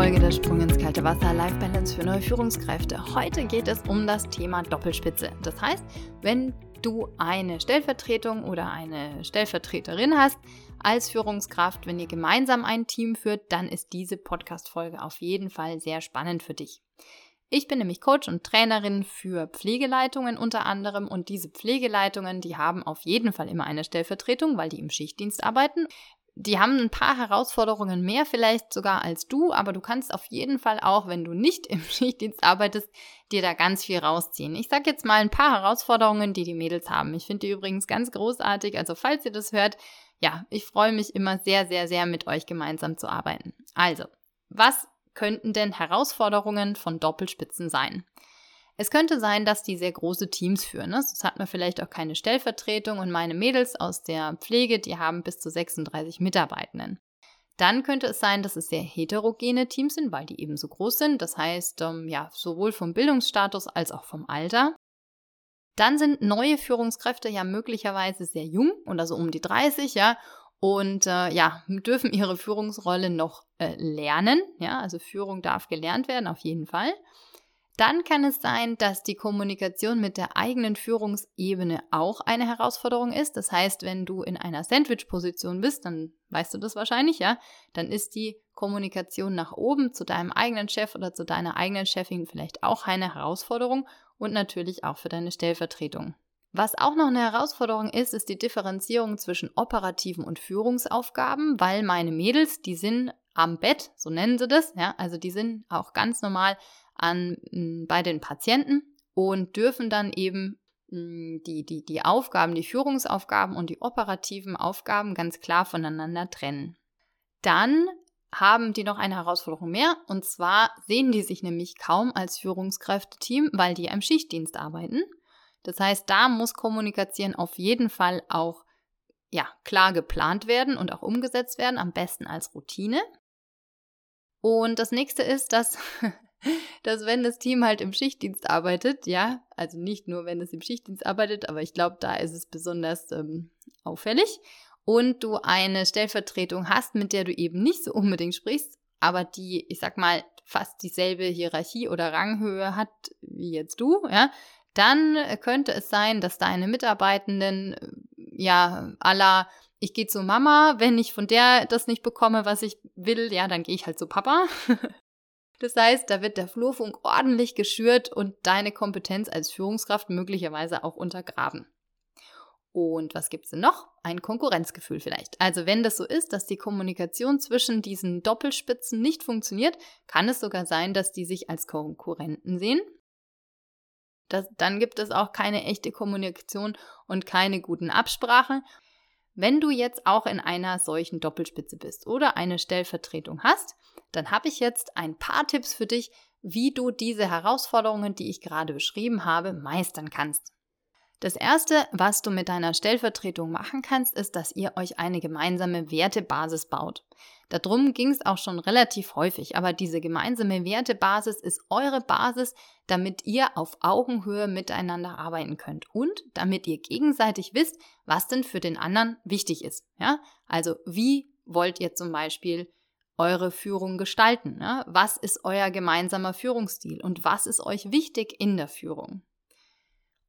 Folge der Sprung ins kalte Wasser Life Balance für neue Führungskräfte. Heute geht es um das Thema Doppelspitze. Das heißt, wenn du eine Stellvertretung oder eine Stellvertreterin hast als Führungskraft, wenn ihr gemeinsam ein Team führt, dann ist diese Podcast-Folge auf jeden Fall sehr spannend für dich. Ich bin nämlich Coach und Trainerin für Pflegeleitungen unter anderem und diese Pflegeleitungen, die haben auf jeden Fall immer eine Stellvertretung, weil die im Schichtdienst arbeiten. Die haben ein paar Herausforderungen mehr vielleicht sogar als du, aber du kannst auf jeden Fall auch, wenn du nicht im Schichtdienst arbeitest, dir da ganz viel rausziehen. Ich sage jetzt mal ein paar Herausforderungen, die die Mädels haben. Ich finde die übrigens ganz großartig, also falls ihr das hört, ja, ich freue mich immer sehr, sehr, sehr mit euch gemeinsam zu arbeiten. Also, was könnten denn Herausforderungen von Doppelspitzen sein? Es könnte sein, dass die sehr große Teams führen. Ne? Sonst hat man vielleicht auch keine Stellvertretung und meine Mädels aus der Pflege, die haben bis zu 36 Mitarbeitenden. Dann könnte es sein, dass es sehr heterogene Teams sind, weil die eben so groß sind. Das heißt, ähm, ja, sowohl vom Bildungsstatus als auch vom Alter. Dann sind neue Führungskräfte ja möglicherweise sehr jung oder so um die 30, ja, und äh, ja, dürfen ihre Führungsrolle noch äh, lernen. Ja, also Führung darf gelernt werden, auf jeden Fall. Dann kann es sein, dass die Kommunikation mit der eigenen Führungsebene auch eine Herausforderung ist. Das heißt, wenn du in einer Sandwich-Position bist, dann weißt du das wahrscheinlich, ja, dann ist die Kommunikation nach oben zu deinem eigenen Chef oder zu deiner eigenen Chefin vielleicht auch eine Herausforderung und natürlich auch für deine Stellvertretung. Was auch noch eine Herausforderung ist, ist die Differenzierung zwischen operativen und Führungsaufgaben, weil meine Mädels, die sind am Bett, so nennen sie das, ja, also die sind auch ganz normal an, bei den Patienten und dürfen dann eben die, die, die Aufgaben, die Führungsaufgaben und die operativen Aufgaben ganz klar voneinander trennen. Dann haben die noch eine Herausforderung mehr und zwar sehen die sich nämlich kaum als Führungskräfteteam, weil die im Schichtdienst arbeiten das heißt, da muss Kommunikation auf jeden Fall auch ja, klar geplant werden und auch umgesetzt werden, am besten als Routine. Und das nächste ist, dass, dass wenn das Team halt im Schichtdienst arbeitet, ja, also nicht nur wenn es im Schichtdienst arbeitet, aber ich glaube, da ist es besonders ähm, auffällig und du eine Stellvertretung hast, mit der du eben nicht so unbedingt sprichst, aber die, ich sag mal, fast dieselbe Hierarchie oder Ranghöhe hat wie jetzt du, ja, dann könnte es sein, dass deine Mitarbeitenden äh, ja aller ich gehe zu Mama, wenn ich von der das nicht bekomme, was ich will, ja, dann gehe ich halt zu Papa. das heißt, da wird der Flurfunk ordentlich geschürt und deine Kompetenz als Führungskraft möglicherweise auch untergraben. Und was gibt es denn noch? Ein Konkurrenzgefühl vielleicht. Also wenn das so ist, dass die Kommunikation zwischen diesen Doppelspitzen nicht funktioniert, kann es sogar sein, dass die sich als Konkurrenten sehen das, dann gibt es auch keine echte Kommunikation und keine guten Absprachen. Wenn du jetzt auch in einer solchen Doppelspitze bist oder eine Stellvertretung hast, dann habe ich jetzt ein paar Tipps für dich, wie du diese Herausforderungen, die ich gerade beschrieben habe, meistern kannst. Das Erste, was du mit deiner Stellvertretung machen kannst, ist, dass ihr euch eine gemeinsame Wertebasis baut. Darum ging es auch schon relativ häufig, aber diese gemeinsame Wertebasis ist eure Basis, damit ihr auf Augenhöhe miteinander arbeiten könnt und damit ihr gegenseitig wisst, was denn für den anderen wichtig ist. Ja? Also wie wollt ihr zum Beispiel eure Führung gestalten? Ja? Was ist euer gemeinsamer Führungsstil und was ist euch wichtig in der Führung?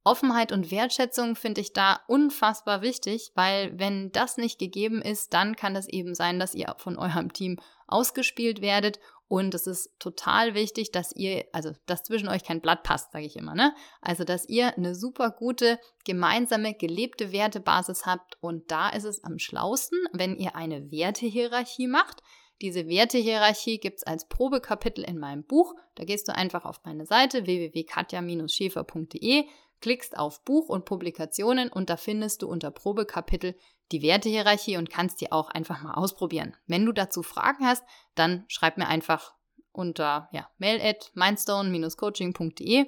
Offenheit und Wertschätzung finde ich da unfassbar wichtig, weil wenn das nicht gegeben ist, dann kann es eben sein, dass ihr von eurem Team ausgespielt werdet und es ist total wichtig, dass ihr, also dass zwischen euch kein Blatt passt, sage ich immer, ne? Also dass ihr eine super gute gemeinsame gelebte Wertebasis habt und da ist es am schlausten, wenn ihr eine Wertehierarchie macht. Diese Wertehierarchie gibt es als Probekapitel in meinem Buch. Da gehst du einfach auf meine Seite www.katja-schäfer.de klickst auf Buch und Publikationen und da findest du unter Probekapitel die Wertehierarchie und kannst die auch einfach mal ausprobieren. Wenn du dazu Fragen hast, dann schreib mir einfach unter ja, mail at mindstone-coaching.de.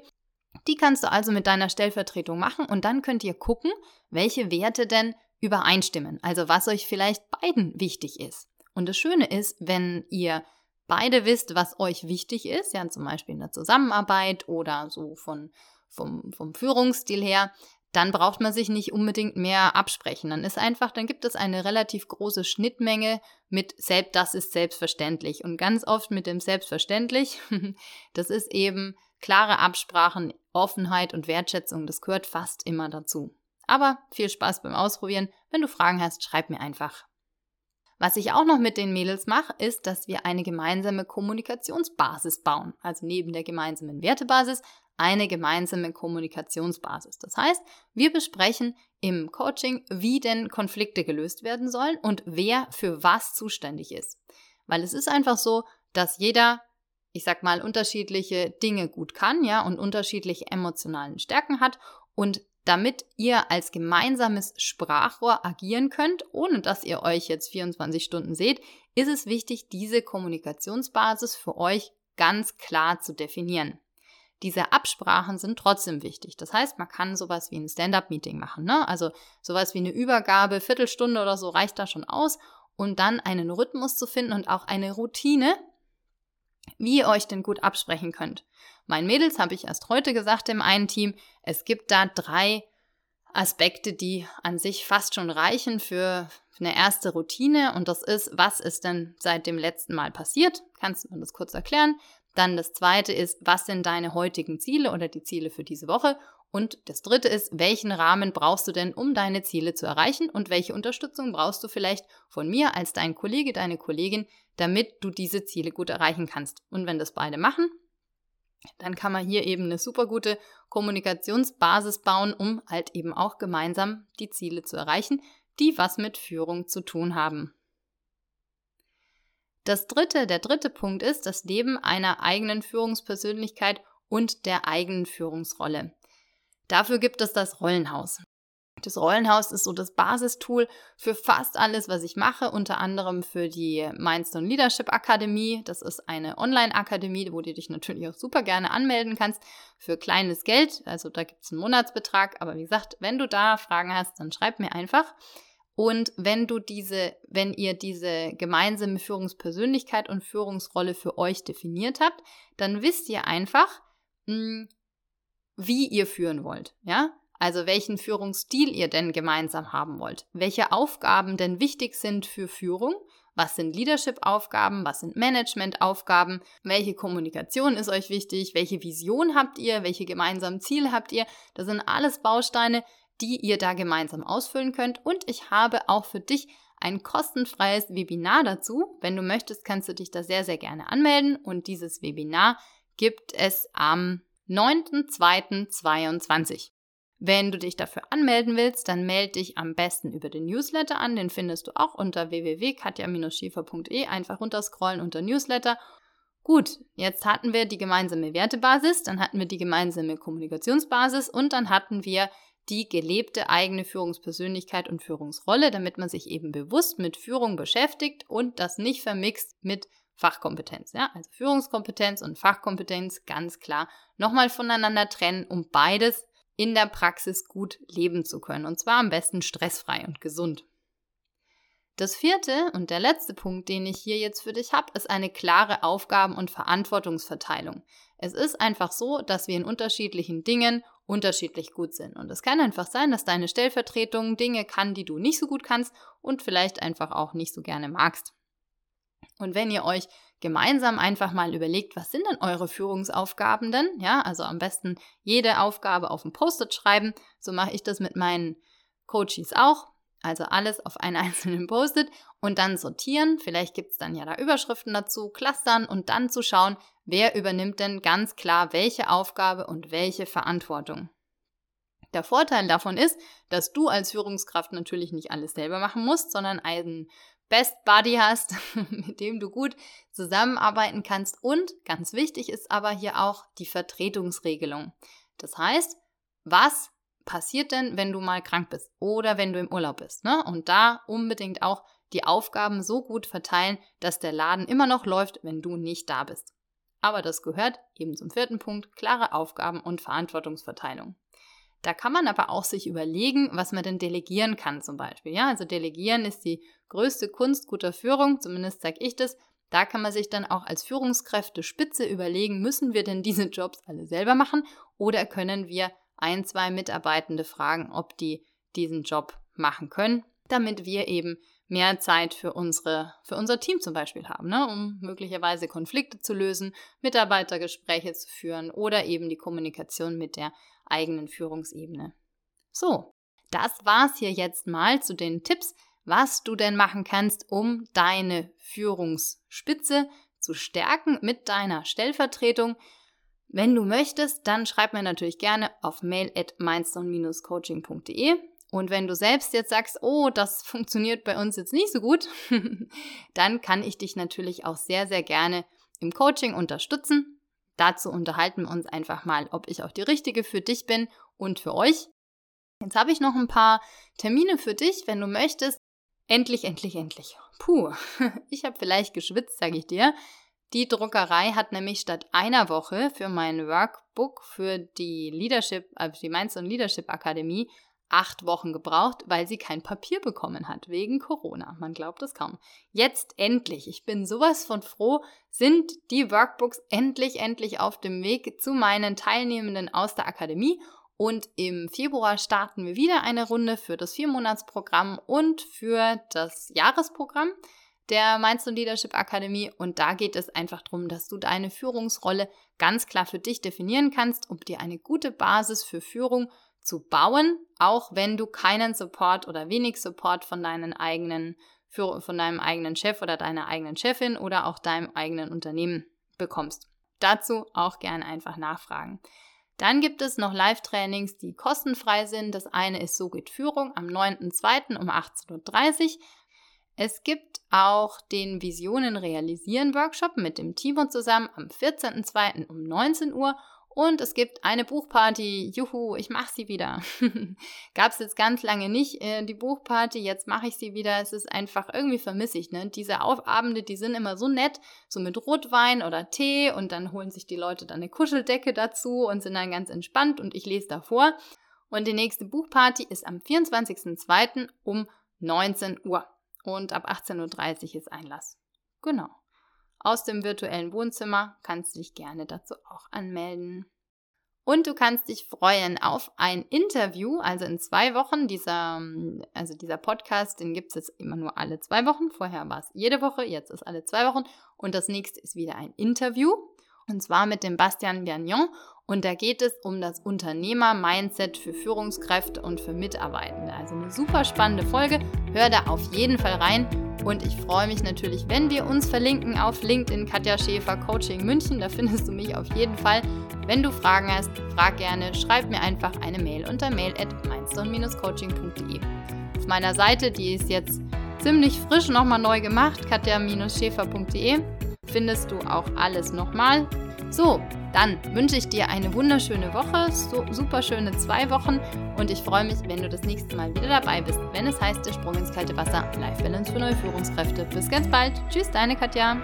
Die kannst du also mit deiner Stellvertretung machen und dann könnt ihr gucken, welche Werte denn übereinstimmen. Also was euch vielleicht beiden wichtig ist. Und das Schöne ist, wenn ihr beide wisst, was euch wichtig ist, ja zum Beispiel in der Zusammenarbeit oder so von vom, vom Führungsstil her, dann braucht man sich nicht unbedingt mehr absprechen. Dann ist einfach, dann gibt es eine relativ große Schnittmenge mit selbst, das ist selbstverständlich. Und ganz oft mit dem selbstverständlich, das ist eben klare Absprachen, Offenheit und Wertschätzung, das gehört fast immer dazu. Aber viel Spaß beim Ausprobieren. Wenn du Fragen hast, schreib mir einfach. Was ich auch noch mit den Mädels mache, ist, dass wir eine gemeinsame Kommunikationsbasis bauen. Also neben der gemeinsamen Wertebasis eine gemeinsame Kommunikationsbasis. Das heißt, wir besprechen im Coaching, wie denn Konflikte gelöst werden sollen und wer für was zuständig ist. Weil es ist einfach so, dass jeder, ich sag mal, unterschiedliche Dinge gut kann, ja, und unterschiedliche emotionalen Stärken hat und damit ihr als gemeinsames Sprachrohr agieren könnt, ohne dass ihr euch jetzt 24 Stunden seht, ist es wichtig, diese Kommunikationsbasis für euch ganz klar zu definieren diese Absprachen sind trotzdem wichtig. Das heißt, man kann sowas wie ein Stand-up-Meeting machen. Ne? Also sowas wie eine Übergabe, Viertelstunde oder so reicht da schon aus. Und dann einen Rhythmus zu finden und auch eine Routine, wie ihr euch denn gut absprechen könnt. Meinen Mädels habe ich erst heute gesagt im einen Team, es gibt da drei Aspekte, die an sich fast schon reichen für eine erste Routine. Und das ist, was ist denn seit dem letzten Mal passiert? Kannst du mir das kurz erklären? Dann das zweite ist, was sind deine heutigen Ziele oder die Ziele für diese Woche? Und das dritte ist, welchen Rahmen brauchst du denn, um deine Ziele zu erreichen und welche Unterstützung brauchst du vielleicht von mir als dein Kollege, deine Kollegin, damit du diese Ziele gut erreichen kannst. Und wenn das beide machen, dann kann man hier eben eine super gute Kommunikationsbasis bauen, um halt eben auch gemeinsam die Ziele zu erreichen, die was mit Führung zu tun haben. Das dritte, der dritte Punkt ist das Leben einer eigenen Führungspersönlichkeit und der eigenen Führungsrolle. Dafür gibt es das Rollenhaus. Das Rollenhaus ist so das Basistool für fast alles, was ich mache, unter anderem für die Mindstone Leadership Akademie. Das ist eine Online-Akademie, wo du dich natürlich auch super gerne anmelden kannst für kleines Geld. Also da gibt es einen Monatsbetrag. Aber wie gesagt, wenn du da Fragen hast, dann schreib mir einfach. Und wenn du diese, wenn ihr diese gemeinsame Führungspersönlichkeit und Führungsrolle für euch definiert habt, dann wisst ihr einfach, hm, wie ihr führen wollt, ja? Also welchen Führungsstil ihr denn gemeinsam haben wollt, welche Aufgaben denn wichtig sind für Führung, was sind Leadership-Aufgaben, was sind Management-Aufgaben, welche Kommunikation ist euch wichtig, welche Vision habt ihr, welche gemeinsamen Ziele habt ihr. Das sind alles Bausteine, die ihr da gemeinsam ausfüllen könnt. Und ich habe auch für dich ein kostenfreies Webinar dazu. Wenn du möchtest, kannst du dich da sehr, sehr gerne anmelden. Und dieses Webinar gibt es am 9.2.22. Wenn du dich dafür anmelden willst, dann melde dich am besten über den Newsletter an. Den findest du auch unter www.katja-schiefer.de. Einfach runterscrollen unter Newsletter. Gut, jetzt hatten wir die gemeinsame Wertebasis, dann hatten wir die gemeinsame Kommunikationsbasis und dann hatten wir die gelebte eigene Führungspersönlichkeit und Führungsrolle, damit man sich eben bewusst mit Führung beschäftigt und das nicht vermixt mit Fachkompetenz. Ja? Also Führungskompetenz und Fachkompetenz ganz klar nochmal voneinander trennen, um beides in der Praxis gut leben zu können. Und zwar am besten stressfrei und gesund. Das vierte und der letzte Punkt, den ich hier jetzt für dich habe, ist eine klare Aufgaben- und Verantwortungsverteilung. Es ist einfach so, dass wir in unterschiedlichen Dingen unterschiedlich gut sind. Und es kann einfach sein, dass deine Stellvertretung Dinge kann, die du nicht so gut kannst und vielleicht einfach auch nicht so gerne magst. Und wenn ihr euch gemeinsam einfach mal überlegt, was sind denn eure Führungsaufgaben denn? Ja, also am besten jede Aufgabe auf ein Post-it schreiben. So mache ich das mit meinen Coaches auch. Also alles auf einen einzelnen Post-it und dann sortieren. Vielleicht gibt es dann ja da Überschriften dazu, clustern und dann zu schauen, wer übernimmt denn ganz klar welche Aufgabe und welche Verantwortung. Der Vorteil davon ist, dass du als Führungskraft natürlich nicht alles selber machen musst, sondern einen Best Buddy hast, mit dem du gut zusammenarbeiten kannst. Und ganz wichtig ist aber hier auch die Vertretungsregelung. Das heißt, was passiert denn, wenn du mal krank bist oder wenn du im Urlaub bist? Ne? Und da unbedingt auch die Aufgaben so gut verteilen, dass der Laden immer noch läuft, wenn du nicht da bist. Aber das gehört eben zum vierten Punkt, klare Aufgaben und Verantwortungsverteilung. Da kann man aber auch sich überlegen, was man denn delegieren kann zum Beispiel. Ja, also delegieren ist die größte Kunst guter Führung, zumindest sage ich das. Da kann man sich dann auch als Führungskräfte Spitze überlegen, müssen wir denn diese Jobs alle selber machen oder können wir ein, zwei Mitarbeitende fragen, ob die diesen Job machen können, damit wir eben mehr Zeit für, unsere, für unser Team zum Beispiel haben, ne? um möglicherweise Konflikte zu lösen, Mitarbeitergespräche zu führen oder eben die Kommunikation mit der eigenen Führungsebene. So, das war's hier jetzt mal zu den Tipps, was du denn machen kannst, um deine Führungsspitze zu stärken mit deiner Stellvertretung. Wenn du möchtest, dann schreib mir natürlich gerne auf mail at mindstone-coaching.de und wenn du selbst jetzt sagst, oh, das funktioniert bei uns jetzt nicht so gut, dann kann ich dich natürlich auch sehr, sehr gerne im Coaching unterstützen. Dazu unterhalten wir uns einfach mal, ob ich auch die richtige für dich bin und für euch. Jetzt habe ich noch ein paar Termine für dich, wenn du möchtest. Endlich, endlich, endlich. Puh, ich habe vielleicht geschwitzt, sage ich dir. Die Druckerei hat nämlich statt einer Woche für mein Workbook für die Leadership, also die Mainz und Leadership Akademie acht Wochen gebraucht, weil sie kein Papier bekommen hat, wegen Corona. Man glaubt es kaum. Jetzt endlich, ich bin sowas von froh, sind die Workbooks endlich, endlich auf dem Weg zu meinen Teilnehmenden aus der Akademie. Und im Februar starten wir wieder eine Runde für das Viermonatsprogramm und für das Jahresprogramm der Mainz und Leadership Akademie. Und da geht es einfach darum, dass du deine Führungsrolle ganz klar für dich definieren kannst, um dir eine gute Basis für Führung zu bauen, auch wenn du keinen Support oder wenig Support von deinen eigenen von deinem eigenen Chef oder deiner eigenen Chefin oder auch deinem eigenen Unternehmen bekommst. Dazu auch gerne einfach nachfragen. Dann gibt es noch Live-Trainings, die kostenfrei sind. Das eine ist So geht Führung am 9.2. um 18.30 Uhr. Es gibt auch den Visionen realisieren Workshop mit dem Timo zusammen am 14.2. um 19 Uhr und es gibt eine Buchparty. Juhu, ich mache sie wieder. Gab es jetzt ganz lange nicht, äh, die Buchparty. Jetzt mache ich sie wieder. Es ist einfach, irgendwie vermisse ne? Diese Abende, die sind immer so nett, so mit Rotwein oder Tee und dann holen sich die Leute dann eine Kuscheldecke dazu und sind dann ganz entspannt und ich lese davor. Und die nächste Buchparty ist am 24.02. um 19 Uhr. Und ab 18.30 Uhr ist Einlass. Genau aus dem virtuellen Wohnzimmer, kannst du dich gerne dazu auch anmelden. Und du kannst dich freuen auf ein Interview, also in zwei Wochen. Dieser, also dieser Podcast, den gibt es jetzt immer nur alle zwei Wochen. Vorher war es jede Woche, jetzt ist alle zwei Wochen. Und das nächste ist wieder ein Interview. Und zwar mit dem Bastian Bernion. Und da geht es um das Unternehmer-Mindset für Führungskräfte und für Mitarbeitende. Also eine super spannende Folge. Hör da auf jeden Fall rein. Und ich freue mich natürlich, wenn wir uns verlinken auf LinkedIn Katja Schäfer Coaching München. Da findest du mich auf jeden Fall. Wenn du Fragen hast, frag gerne, schreib mir einfach eine Mail unter mail at coachingde Auf meiner Seite, die ist jetzt ziemlich frisch nochmal neu gemacht, katja-schäfer.de, findest du auch alles nochmal. So, dann wünsche ich dir eine wunderschöne Woche, so, super schöne zwei Wochen und ich freue mich, wenn du das nächste Mal wieder dabei bist, wenn es heißt, der Sprung ins kalte Wasser, Life Balance für neue Führungskräfte. Bis ganz bald. Tschüss, deine Katja.